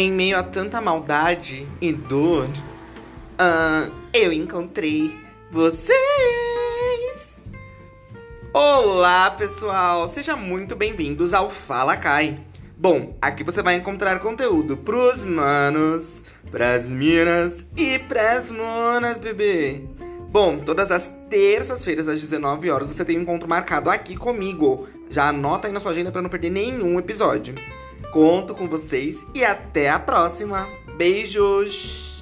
Em meio a tanta maldade e dor, uh, eu encontrei vocês! Olá, pessoal! Sejam muito bem-vindos ao Fala Cai. Bom, aqui você vai encontrar conteúdo pros manos, pras minas e pras monas, bebê. Bom, todas as terças-feiras às 19 horas você tem um encontro marcado aqui comigo. Já anota aí na sua agenda para não perder nenhum episódio. Conto com vocês e até a próxima. Beijos!